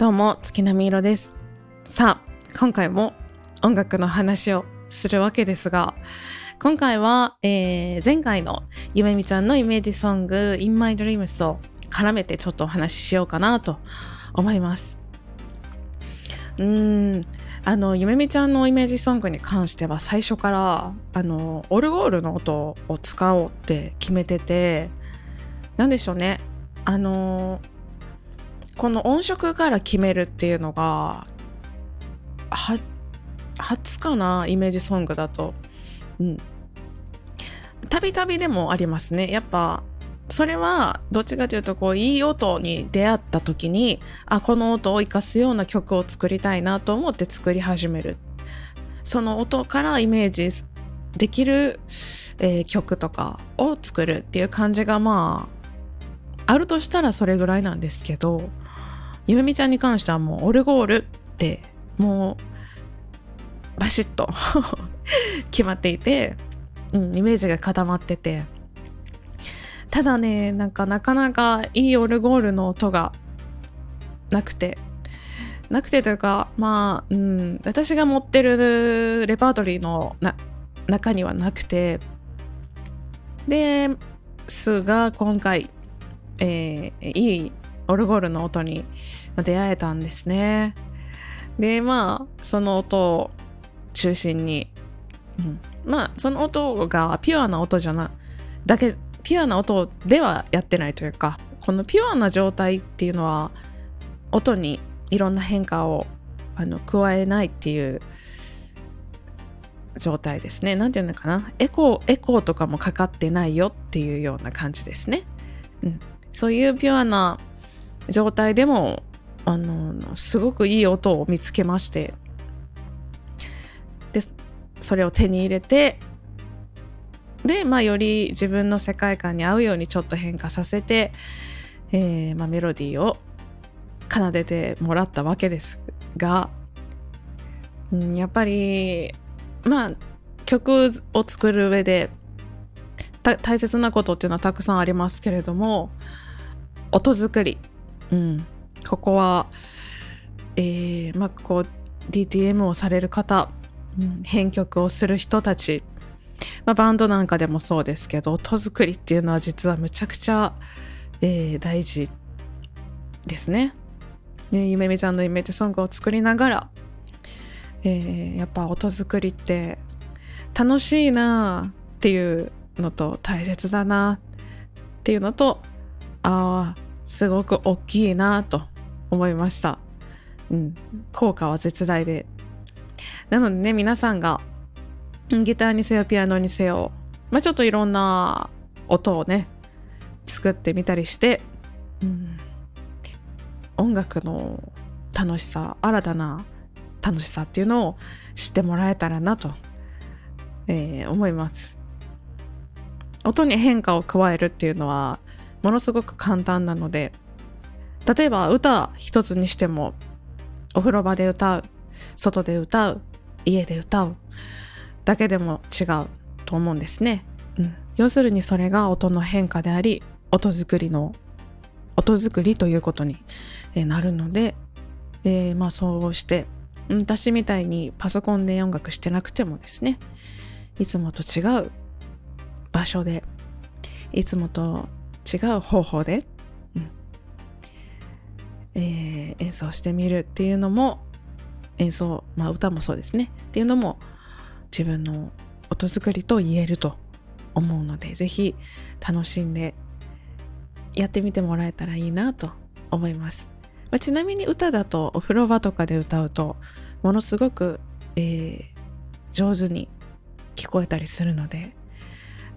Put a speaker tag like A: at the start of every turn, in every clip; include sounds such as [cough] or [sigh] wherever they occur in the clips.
A: どうも月並み色です。さあ今回も音楽の話をするわけですが今回は、えー、前回のゆめみちゃんのイメージソング In My Dreams を絡めてちょっとお話ししようかなと思います。うーんあのゆめみちゃんのイメージソングに関しては最初からあのオルゴールの音を使おうって決めてて何でしょうね。あのこの音色から決めるっていうのがは初かなイメージソングだと。うん。たびたびでもありますね。やっぱそれはどっちかというとこういい音に出会った時にあこの音を生かすような曲を作りたいなと思って作り始める。その音からイメージできる、えー、曲とかを作るっていう感じがまああるとしたらそれぐらいなんですけど。ゆめみちゃんに関してはもうオルゴールってもうバシッと [laughs] 決まっていて、うん、イメージが固まってて。ただねなんかなかなかいいオルゴールの音がなくて。なくてというかまあ、うん、私が持ってるレパートリーの中にはなくて。ですが今回、えー、いいオルゴールの音に出会えたんですね。でまあその音を中心に、うん、まあその音がピュアな音じゃなだけピュアな音ではやってないというかこのピュアな状態っていうのは音にいろんな変化をあの加えないっていう状態ですね。なんていうのかなエコー、エコーとかもかかってないよっていうような感じですね。うん、そういうピュアな状態でもあのすごくいい音を見つけましてでそれを手に入れてで、まあ、より自分の世界観に合うようにちょっと変化させて、えーまあ、メロディーを奏でてもらったわけですが、うん、やっぱりまあ曲を作る上で大切なことっていうのはたくさんありますけれども音作り、うん、ここは、えー、まあ、こう、DTM をされる方、うん、編曲をする人たち、まあ、バンドなんかでもそうですけど、音作りっていうのは実はむちゃくちゃ、えー、大事ですね。ね、ゆめみちゃんのイメージソングを作りながら、えー、やっぱ音作りって楽しいなっていうのと大切だなっていうのとああすごく大きいなと思いました。うん、効果は絶大で。なのでね、皆さんがギターにせよピアノにせよ、まあ、ちょっといろんな音をね、作ってみたりして、うん、音楽の楽しさ、新たな楽しさっていうのを知ってもらえたらなと、えー、思います。音に変化を加えるっていうのはものすごく簡単なので例えば歌一つにしてもお風呂場で歌う外で歌う家で歌うだけでも違うと思うんですね、うん、要するにそれが音の変化であり音作りの音作りということになるので、えー、まあそうして私みたいにパソコンで音楽してなくてもですねいつもと違う場所でいつもと違う方法で、うん。えー、演奏してみるっていうのも演奏、まあ、歌もそうですね。っていうのも自分の音作りと言えると思うのでぜひ楽しんでやってみてもらえたらいいなと思います、まあ、ちなみに歌だとお風呂場とかで歌うとものすごく、えー、上手に聞こえたりするので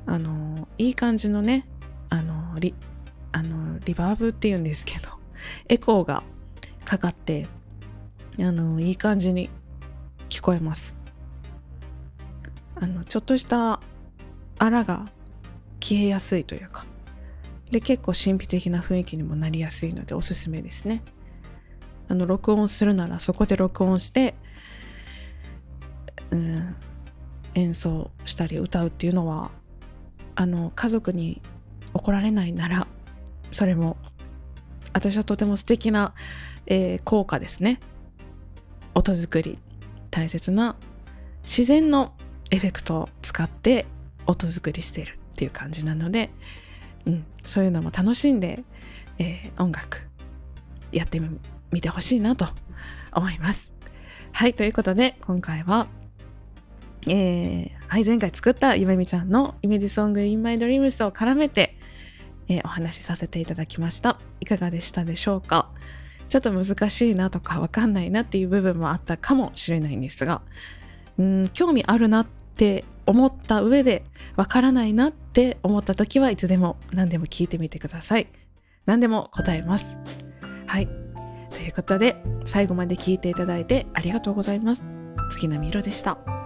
A: あのいい感じのねあのリあのリバーブっていうんですけど [laughs] エコーがかかってあのいい感じに聞こえます。あのちょっとしたあらが消えやすいというかで結構神秘的な雰囲気にもなりやすいのでおすすめですね。あの録音するならそこで録音して、うん、演奏したり歌うっていうのはあの家族に怒られないならそれも私はとても素敵な、えー、効果ですね音作り大切な自然のエフェクトを使って音作りしてるっていう感じなので、うん、そういうのも楽しんで、えー、音楽やってみてほしいなと思います。はい、ということで今回は、えー、はい、前回作ったゆめみちゃんのイメージソング In My Dreams を絡めて、えー、お話しさせていただきました。いかがでしたでしょうか？ちょっと難しいなとかわかんないなっていう部分もあったかもしれないんですが、うん、興味あるなって思った上でわからないなって思った時はいつでも何でも聞いてみてください。何でも答えます。はい。ということで最後まで聞いていただいてありがとうございます。月並みろでした。